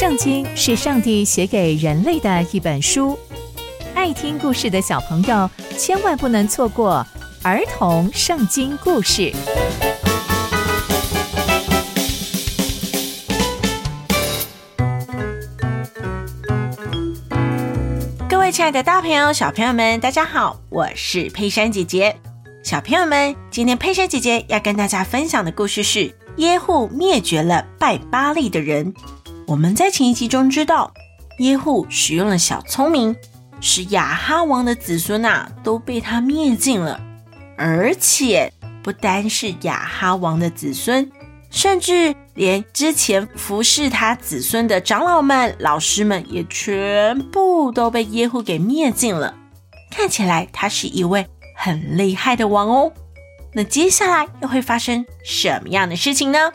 圣经是上帝写给人类的一本书，爱听故事的小朋友千万不能错过儿童圣经故事。各位亲爱的大朋友、小朋友们，大家好，我是佩珊姐姐。小朋友们，今天佩珊姐姐要跟大家分享的故事是耶户灭绝了拜巴力的人。我们在前一集中知道，耶户使用了小聪明，使亚哈王的子孙啊都被他灭尽了。而且不单是亚哈王的子孙，甚至连之前服侍他子孙的长老们、老师们也全部都被耶户给灭尽了。看起来他是一位很厉害的王哦。那接下来又会发生什么样的事情呢？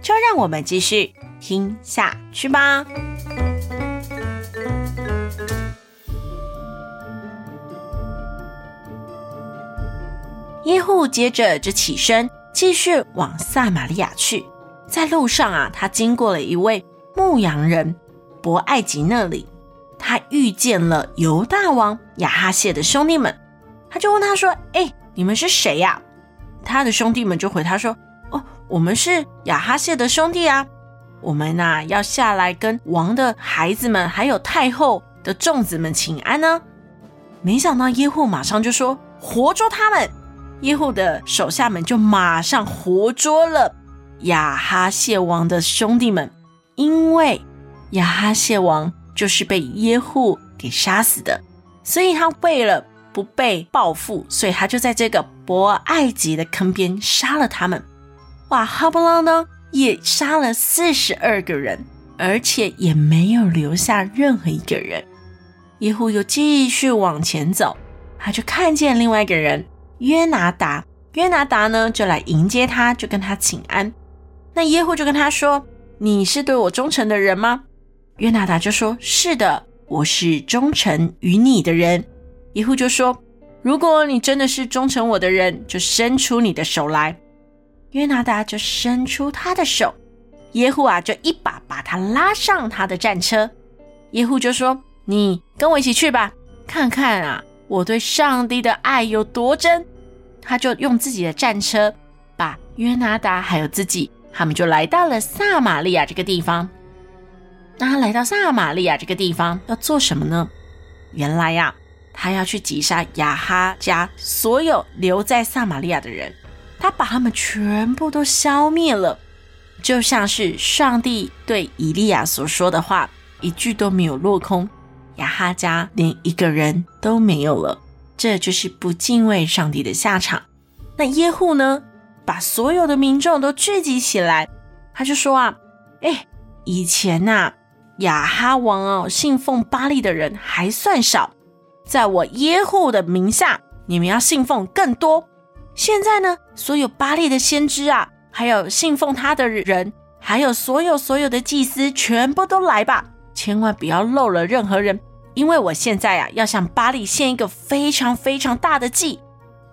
就让我们继续。听下去吧。耶户接着就起身，继续往撒玛利亚去。在路上啊，他经过了一位牧羊人伯艾吉那里，他遇见了犹大王亚哈谢的兄弟们，他就问他说：“哎，你们是谁呀？”他的兄弟们就回他说：“哦，我们是亚哈谢的兄弟啊。”我们呐、要下来跟王的孩子们，还有太后的众子们请安呢。没想到耶户马上就说：“活捉他们！”耶户的手下们就马上活捉了亚哈谢王的兄弟们，因为亚哈谢王就是被耶户给杀死的，所以他为了不被报复，所以他就在这个博爱吉的坑边杀了他们。哇，哈不啷当！也杀了四十二个人，而且也没有留下任何一个人。耶户又继续往前走，他就看见另外一个人约拿达。约拿达呢，就来迎接他，就跟他请安。那耶户就跟他说：“你是对我忠诚的人吗？”约拿达就说：“是的，我是忠诚于你的人。”耶户就说：“如果你真的是忠诚我的人，就伸出你的手来。”约拿达就伸出他的手，耶户啊就一把把他拉上他的战车。耶户就说：“你跟我一起去吧，看看啊我对上帝的爱有多真。”他就用自己的战车把约拿达还有自己，他们就来到了撒玛利亚这个地方。那他来到撒玛利亚这个地方要做什么呢？原来呀、啊，他要去击杀亚哈家所有留在撒玛利亚的人。他把他们全部都消灭了，就像是上帝对以利亚所说的话，一句都没有落空。亚哈家连一个人都没有了，这就是不敬畏上帝的下场。那耶户呢，把所有的民众都聚集起来，他就说啊，哎，以前呐、啊，亚哈王哦，信奉巴力的人还算少，在我耶户的名下，你们要信奉更多。现在呢，所有巴利的先知啊，还有信奉他的人，还有所有所有的祭司，全部都来吧！千万不要漏了任何人，因为我现在啊，要向巴利献一个非常非常大的祭，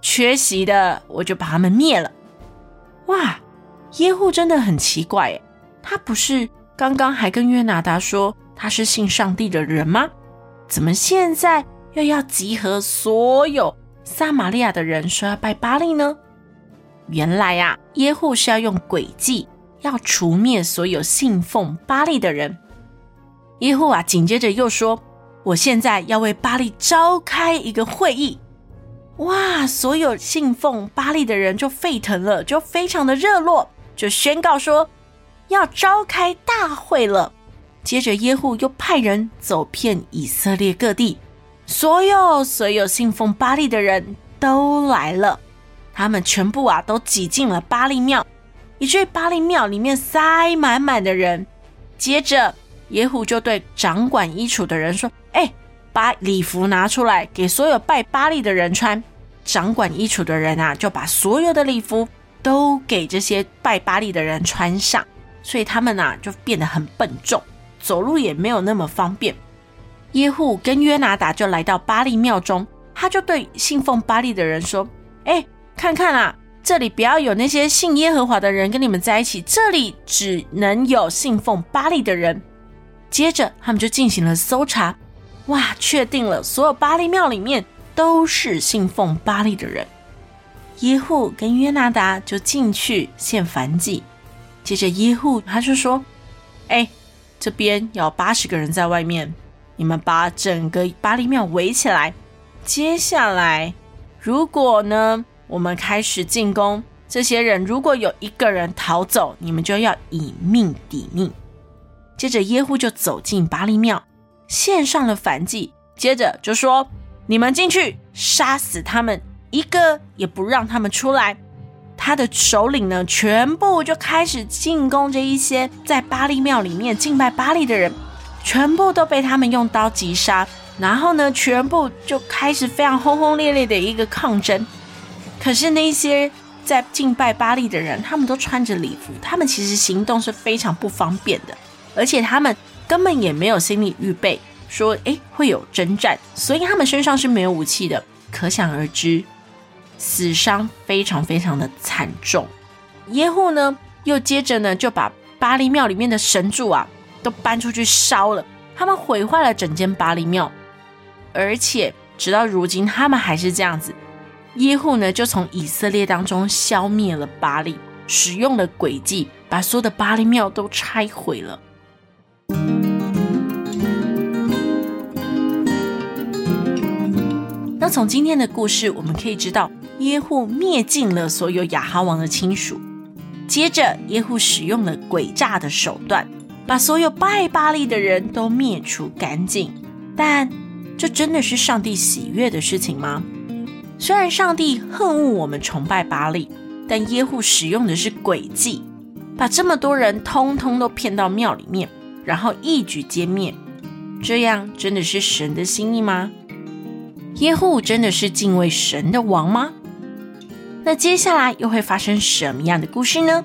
缺席的我就把他们灭了。哇，耶户真的很奇怪诶，他不是刚刚还跟约拿达说他是信上帝的人吗？怎么现在又要集合所有？撒玛利亚的人说要拜巴力呢？原来呀、啊，耶户是要用诡计，要除灭所有信奉巴力的人。耶户啊，紧接着又说：“我现在要为巴力召开一个会议。”哇，所有信奉巴力的人就沸腾了，就非常的热络，就宣告说要召开大会了。接着，耶户又派人走遍以色列各地。所有所有信奉巴利的人都来了，他们全部啊都挤进了巴利庙，以至于巴利庙里面塞满满的人。接着耶虎就对掌管衣橱的人说：“哎，把礼服拿出来给所有拜巴利的人穿。”掌管衣橱的人啊就把所有的礼服都给这些拜巴利的人穿上，所以他们啊就变得很笨重，走路也没有那么方便。耶户跟约拿达就来到巴力庙中，他就对信奉巴力的人说：“哎，看看啊，这里不要有那些信耶和华的人跟你们在一起，这里只能有信奉巴力的人。”接着他们就进行了搜查，哇，确定了所有巴力庙里面都是信奉巴力的人。耶户跟约拿达就进去献燔祭，接着耶户他就说：“哎，这边有八十个人在外面，你们把整个巴黎庙围起来。接下来，如果呢，我们开始进攻，这些人如果有一个人逃走，你们就要以命抵命。”接着耶户就走进巴黎庙，献上了燔祭，接着就说：“你们进去，杀死他们。”一个也不让他们出来，他的首领呢，全部就开始进攻这一些在巴黎庙里面敬拜巴黎的人，全部都被他们用刀击杀。然后呢，全部就开始非常轰轰烈烈的一个抗争。可是那些在敬拜巴力的人，他们都穿着礼服，他们其实行动是非常不方便的，而且他们根本也没有心理预备，说诶会有征战，所以他们身上是没有武器的，可想而知。死伤非常非常的惨重，耶户呢又接着呢就把巴力庙里面的神柱啊都搬出去烧了，他们毁坏了整间巴力庙，而且直到如今他们还是这样子。耶户呢就从以色列当中消灭了巴力，使用了诡计，把所有的巴力庙都拆毁了。那从今天的故事我们可以知道。耶户灭尽了所有亚哈王的亲属，接着耶户使用了诡诈的手段，把所有拜巴力的人都灭除干净。但这真的是上帝喜悦的事情吗？虽然上帝恨恶我们崇拜巴力，但耶户使用的是诡计，把这么多人通通都骗到庙里面，然后一举歼灭。这样真的是神的心意吗？耶户真的是敬畏神的王吗？那接下来又会发生什么样的故事呢？